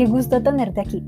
qué gusto tenerte aquí.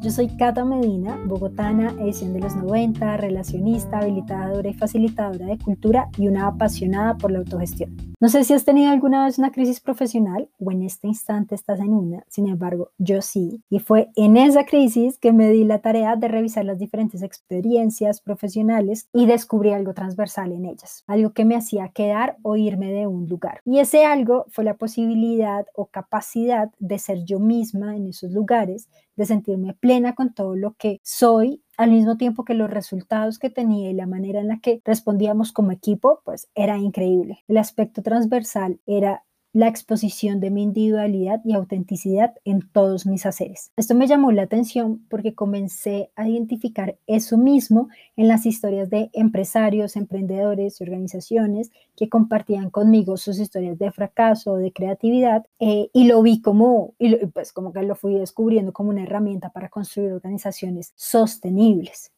Yo soy Cata Medina, bogotana, edición de los 90, relacionista, habilitadora y facilitadora de cultura y una apasionada por la autogestión. No sé si has tenido alguna vez una crisis profesional o en este instante estás en una, sin embargo, yo sí. Y fue en esa crisis que me di la tarea de revisar las diferentes experiencias profesionales y descubrí algo transversal en ellas, algo que me hacía quedar o irme de un lugar. Y ese algo fue la posibilidad o capacidad de ser yo misma en esos lugares, de sentirme plena con todo lo que soy, al mismo tiempo que los resultados que tenía y la manera en la que respondíamos como equipo, pues era increíble. El aspecto transversal era la exposición de mi individualidad y autenticidad en todos mis haceres. Esto me llamó la atención porque comencé a identificar eso mismo en las historias de empresarios, emprendedores y organizaciones que compartían conmigo sus historias de fracaso de creatividad eh, y lo vi como, y pues como que lo fui descubriendo como una herramienta para construir organizaciones sostenibles.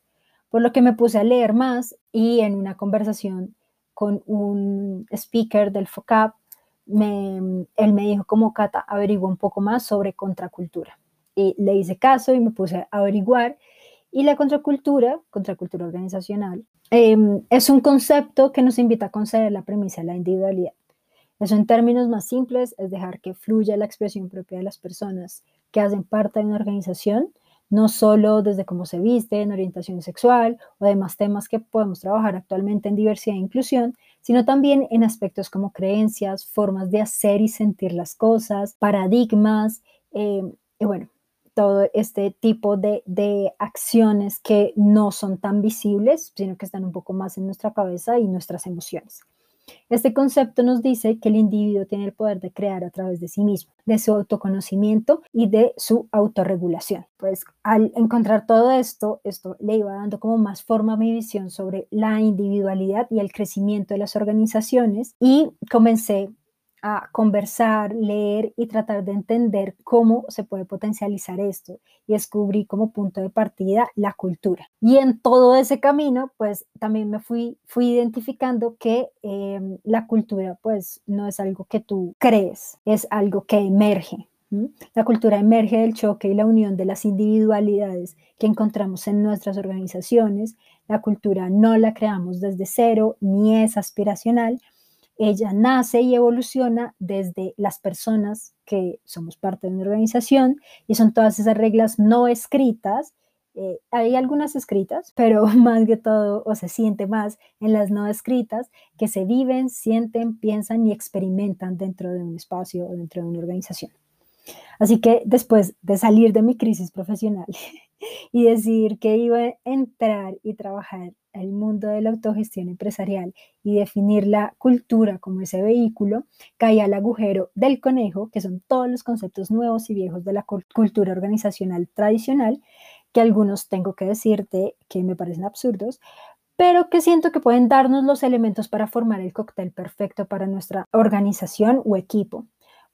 Por lo que me puse a leer más y en una conversación con un speaker del FOCAP él me dijo como Cata, averigua un poco más sobre contracultura. Y le hice caso y me puse a averiguar. Y la contracultura, contracultura organizacional, em, es un concepto que nos invita a conceder la premisa de la individualidad. Eso en términos más simples es dejar que fluya la expresión propia de las personas que hacen parte de una organización no solo desde cómo se viste, en orientación sexual o demás temas que podemos trabajar actualmente en diversidad e inclusión, sino también en aspectos como creencias, formas de hacer y sentir las cosas, paradigmas, eh, y bueno, todo este tipo de, de, acciones que no son tan visibles, sino que están un poco más en nuestra cabeza y nuestras emociones. Este concepto nos dice que el individuo tiene el poder de crear a través de sí mismo, de su autoconocimiento y de su autorregulación. Pues al encontrar todo esto, esto le iba dando como más forma a mi visión sobre la individualidad y el crecimiento de las organizaciones y comencé a conversar, leer y tratar de entender cómo se puede potencializar esto y descubrí como punto de partida la cultura. Y en todo ese camino, pues también me fui, fui identificando que em, la cultura pues no es algo que tú crees, es algo que emerge. La cultura emerge del choque y la unión de las individualidades que encontramos en nuestras organizaciones. La cultura no la creamos desde cero ni es aspiracional, ella nace y evoluciona desde las personas que somos parte de una organización y son todas esas reglas no escritas. Eh, hay algunas escritas, pero más que todo, o se siente más en las no escritas, que se viven, sienten, piensan y experimentan dentro de un espacio o dentro de una organización. Así que después de salir de mi crisis profesional y decidir que iba a entrar y trabajar el mundo de la autogestión empresarial y definir la cultura como ese vehículo, cae al agujero del conejo, que son todos los conceptos nuevos y viejos de la cultura organizacional tradicional, que algunos tengo que decirte que me parecen absurdos, pero que siento que pueden darnos los elementos para formar el cóctel perfecto para nuestra organización o equipo.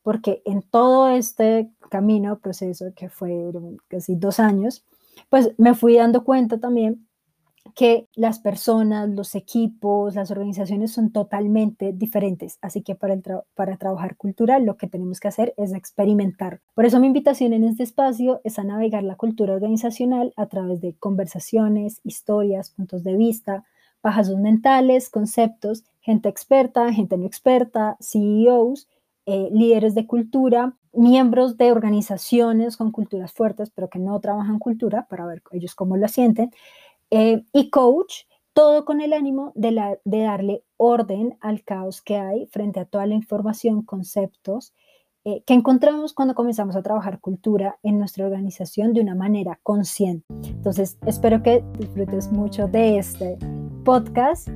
Porque en todo este camino, proceso que fue casi dos años, pues me fui dando cuenta también que las personas, los equipos, las organizaciones son totalmente diferentes. Así que para, para trabajar cultural lo que tenemos que hacer es experimentar. Por eso mi invitación en este espacio es a navegar la cultura organizacional a través de conversaciones, historias, puntos de vista, bajazos mentales, conceptos, gente experta, gente no experta, CEOs, eh, líderes de cultura, miembros de organizaciones con culturas fuertes, pero que no trabajan cultura, para ver ellos cómo lo sienten, eh, y coach, todo con el ánimo de, darle orden al caos que hay frente a toda la información, conceptos eh, que encontramos cuando comenzamos a trabajar cultura en nuestra organización de una manera consciente. Entonces, espero que disfrutes mucho de este podcast